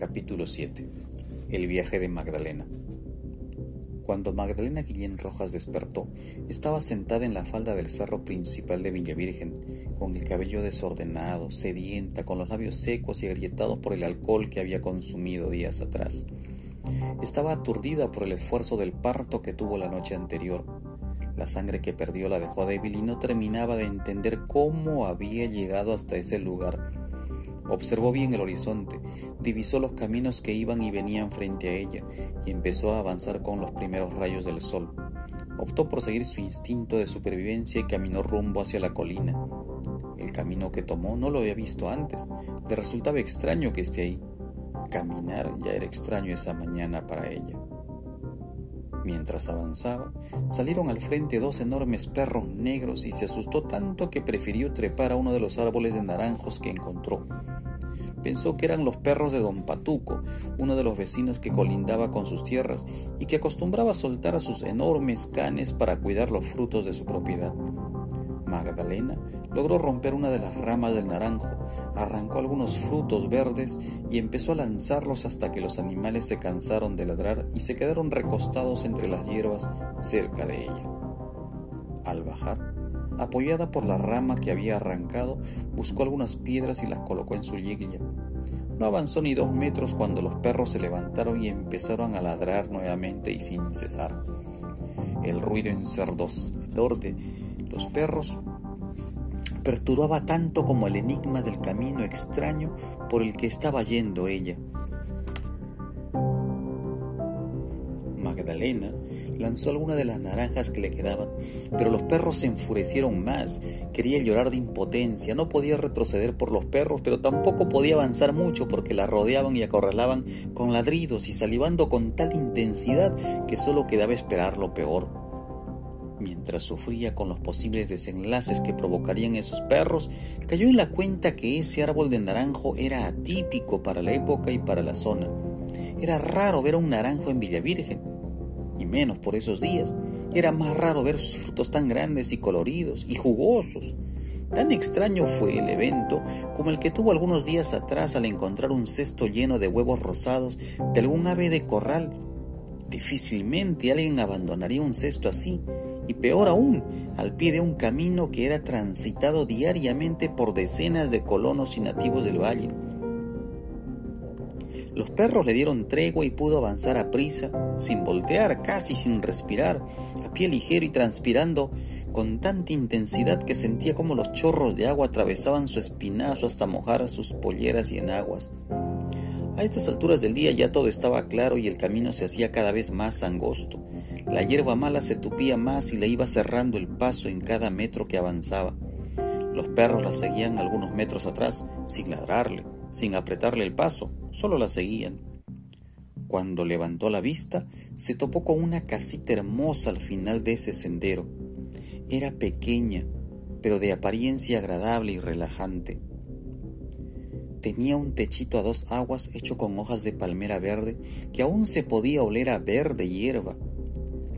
Capítulo 7 El viaje de Magdalena Cuando Magdalena Guillén Rojas despertó, estaba sentada en la falda del cerro principal de Villa Virgen, con el cabello desordenado, sedienta, con los labios secos y agrietados por el alcohol que había consumido días atrás. Estaba aturdida por el esfuerzo del parto que tuvo la noche anterior. La sangre que perdió la dejó débil y no terminaba de entender cómo había llegado hasta ese lugar Observó bien el horizonte, divisó los caminos que iban y venían frente a ella y empezó a avanzar con los primeros rayos del sol. Optó por seguir su instinto de supervivencia y caminó rumbo hacia la colina. El camino que tomó no lo había visto antes, le resultaba extraño que esté ahí. Caminar ya era extraño esa mañana para ella. Mientras avanzaba, salieron al frente dos enormes perros negros y se asustó tanto que prefirió trepar a uno de los árboles de naranjos que encontró. Pensó que eran los perros de don Patuco, uno de los vecinos que colindaba con sus tierras y que acostumbraba soltar a sus enormes canes para cuidar los frutos de su propiedad. Magdalena logró romper una de las ramas del naranjo, arrancó algunos frutos verdes y empezó a lanzarlos hasta que los animales se cansaron de ladrar y se quedaron recostados entre las hierbas cerca de ella. Al bajar, apoyada por la rama que había arrancado, buscó algunas piedras y las colocó en su yiglia. No avanzó ni dos metros cuando los perros se levantaron y empezaron a ladrar nuevamente y sin cesar. El ruido ensordecedor de los perros perturbaba tanto como el enigma del camino extraño por el que estaba yendo ella. Lanzó alguna de las naranjas que le quedaban, pero los perros se enfurecieron más. Quería llorar de impotencia, no podía retroceder por los perros, pero tampoco podía avanzar mucho porque la rodeaban y acorralaban con ladridos y salivando con tal intensidad que solo quedaba esperar lo peor. Mientras sufría con los posibles desenlaces que provocarían esos perros, cayó en la cuenta que ese árbol de naranjo era atípico para la época y para la zona. Era raro ver un naranjo en Villa Virgen y menos por esos días. Era más raro ver sus frutos tan grandes y coloridos y jugosos. Tan extraño fue el evento como el que tuvo algunos días atrás al encontrar un cesto lleno de huevos rosados de algún ave de corral. Difícilmente alguien abandonaría un cesto así, y peor aún, al pie de un camino que era transitado diariamente por decenas de colonos y nativos del valle. Los perros le dieron tregua y pudo avanzar a prisa, sin voltear, casi sin respirar, a pie ligero y transpirando con tanta intensidad que sentía como los chorros de agua atravesaban su espinazo hasta mojar sus polleras y enaguas. A estas alturas del día ya todo estaba claro y el camino se hacía cada vez más angosto. La hierba mala se tupía más y le iba cerrando el paso en cada metro que avanzaba. Los perros la seguían algunos metros atrás, sin ladrarle, sin apretarle el paso, solo la seguían. Cuando levantó la vista, se topó con una casita hermosa al final de ese sendero. Era pequeña, pero de apariencia agradable y relajante. Tenía un techito a dos aguas hecho con hojas de palmera verde que aún se podía oler a verde hierba.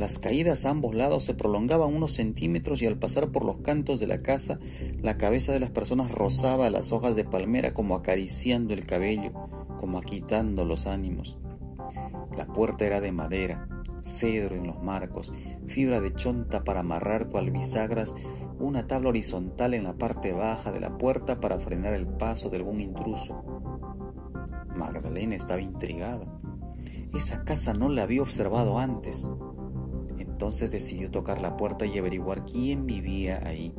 Las caídas a ambos lados se prolongaban unos centímetros y al pasar por los cantos de la casa, la cabeza de las personas rozaba las hojas de palmera como acariciando el cabello, como quitando los ánimos. La puerta era de madera, cedro en los marcos, fibra de chonta para amarrar cual bisagras, una tabla horizontal en la parte baja de la puerta para frenar el paso de algún intruso. Magdalena estaba intrigada. Esa casa no la había observado antes. Entonces decidió tocar la puerta y averiguar quién vivía ahí.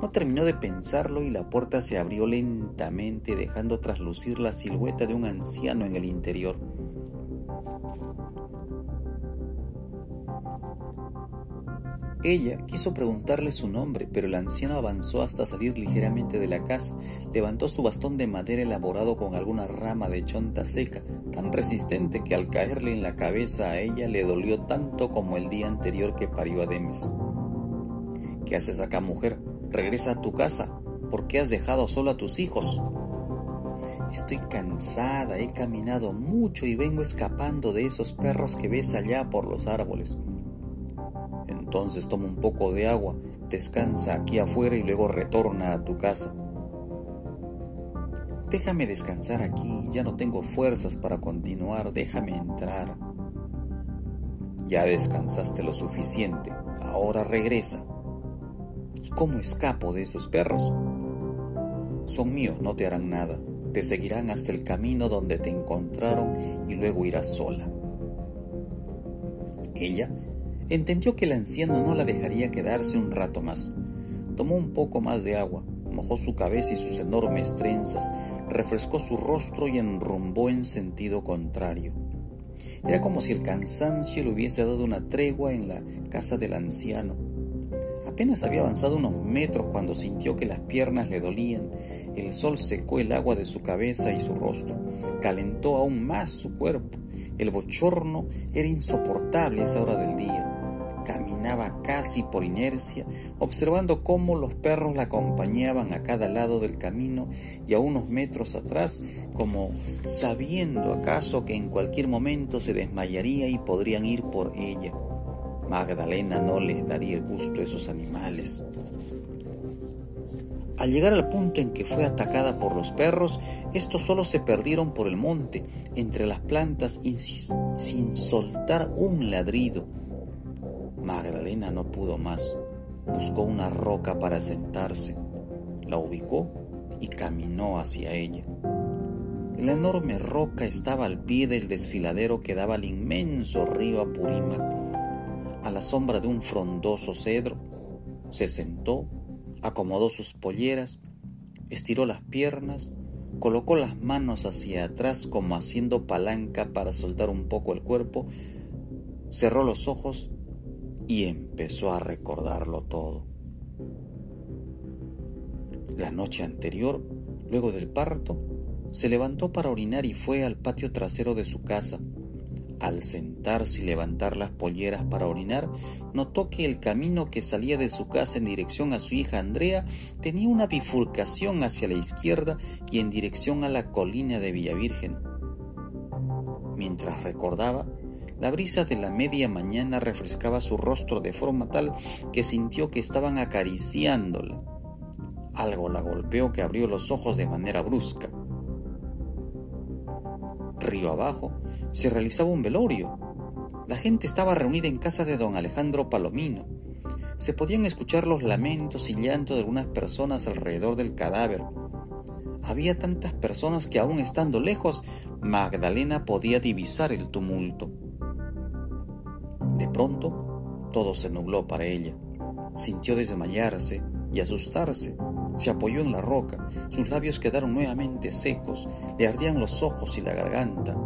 No terminó de pensarlo y la puerta se abrió lentamente dejando traslucir la silueta de un anciano en el interior. Ella quiso preguntarle su nombre, pero el anciano avanzó hasta salir ligeramente de la casa, levantó su bastón de madera elaborado con alguna rama de chonta seca, tan resistente que al caerle en la cabeza a ella le dolió tanto como el día anterior que parió a Demes. ¿Qué haces acá, mujer? Regresa a tu casa. ¿Por qué has dejado solo a tus hijos? Estoy cansada, he caminado mucho y vengo escapando de esos perros que ves allá por los árboles. Entonces toma un poco de agua, descansa aquí afuera y luego retorna a tu casa. Déjame descansar aquí, ya no tengo fuerzas para continuar, déjame entrar. Ya descansaste lo suficiente, ahora regresa. ¿Y cómo escapo de esos perros? Son míos, no te harán nada. Te seguirán hasta el camino donde te encontraron y luego irás sola. Ella entendió que el anciano no la dejaría quedarse un rato más. Tomó un poco más de agua, mojó su cabeza y sus enormes trenzas, refrescó su rostro y enrumbó en sentido contrario. Era como si el cansancio le hubiese dado una tregua en la casa del anciano. Apenas había avanzado unos metros cuando sintió que las piernas le dolían. El sol secó el agua de su cabeza y su rostro, calentó aún más su cuerpo. El bochorno era insoportable a esa hora del día. Casi por inercia, observando cómo los perros la acompañaban a cada lado del camino y a unos metros atrás, como sabiendo acaso que en cualquier momento se desmayaría y podrían ir por ella. Magdalena no les daría el gusto a esos animales. Al llegar al punto en que fue atacada por los perros, estos solo se perdieron por el monte, entre las plantas, sin soltar un ladrido. Magdalena no pudo más. Buscó una roca para sentarse, la ubicó y caminó hacia ella. La enorme roca estaba al pie del desfiladero que daba al inmenso río Apurímac. A la sombra de un frondoso cedro, se sentó, acomodó sus polleras, estiró las piernas, colocó las manos hacia atrás como haciendo palanca para soltar un poco el cuerpo, cerró los ojos y empezó a recordarlo todo. La noche anterior, luego del parto, se levantó para orinar y fue al patio trasero de su casa. Al sentarse y levantar las polleras para orinar, notó que el camino que salía de su casa en dirección a su hija Andrea tenía una bifurcación hacia la izquierda y en dirección a la colina de Villavirgen. Mientras recordaba, la brisa de la media mañana refrescaba su rostro de forma tal que sintió que estaban acariciándola. Algo la golpeó que abrió los ojos de manera brusca. Río abajo se realizaba un velorio. La gente estaba reunida en casa de don Alejandro Palomino. Se podían escuchar los lamentos y llantos de algunas personas alrededor del cadáver. Había tantas personas que aún estando lejos, Magdalena podía divisar el tumulto. De pronto, todo se nubló para ella. Sintió desmayarse y asustarse. Se apoyó en la roca, sus labios quedaron nuevamente secos, le ardían los ojos y la garganta.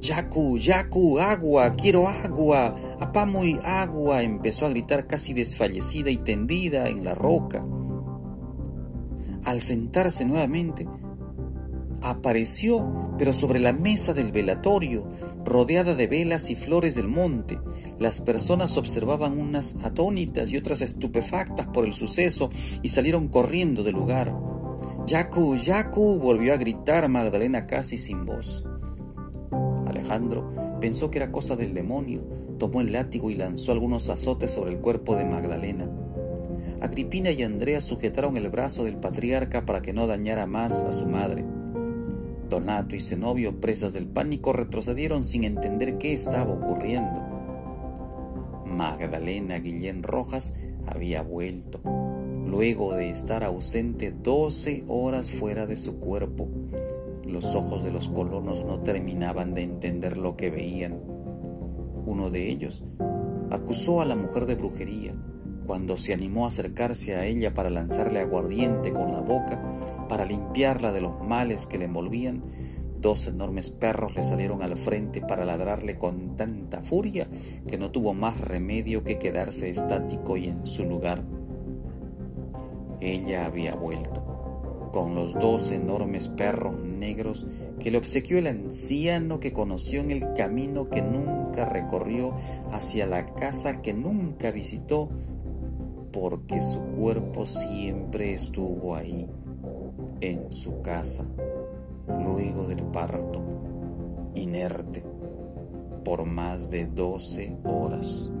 Yaku, Yaku, agua, quiero agua, apamo y agua, empezó a gritar casi desfallecida y tendida en la roca. Al sentarse nuevamente, apareció, pero sobre la mesa del velatorio, rodeada de velas y flores del monte. Las personas observaban unas atónitas y otras estupefactas por el suceso y salieron corriendo del lugar. Yaku, Yaku, volvió a gritar Magdalena casi sin voz. Alejandro pensó que era cosa del demonio, tomó el látigo y lanzó algunos azotes sobre el cuerpo de Magdalena. Agripina y Andrea sujetaron el brazo del patriarca para que no dañara más a su madre. Donato y Zenobio, presas del pánico, retrocedieron sin entender qué estaba ocurriendo. Magdalena Guillén Rojas había vuelto, luego de estar ausente doce horas fuera de su cuerpo. Los ojos de los colonos no terminaban de entender lo que veían. Uno de ellos acusó a la mujer de brujería, cuando se animó a acercarse a ella para lanzarle aguardiente con la boca, para limpiarla de los males que le envolvían, dos enormes perros le salieron al frente para ladrarle con tanta furia que no tuvo más remedio que quedarse estático y en su lugar. Ella había vuelto, con los dos enormes perros negros que le obsequió el anciano que conoció en el camino que nunca recorrió hacia la casa que nunca visitó porque su cuerpo siempre estuvo ahí, en su casa, luego del parto, inerte, por más de doce horas.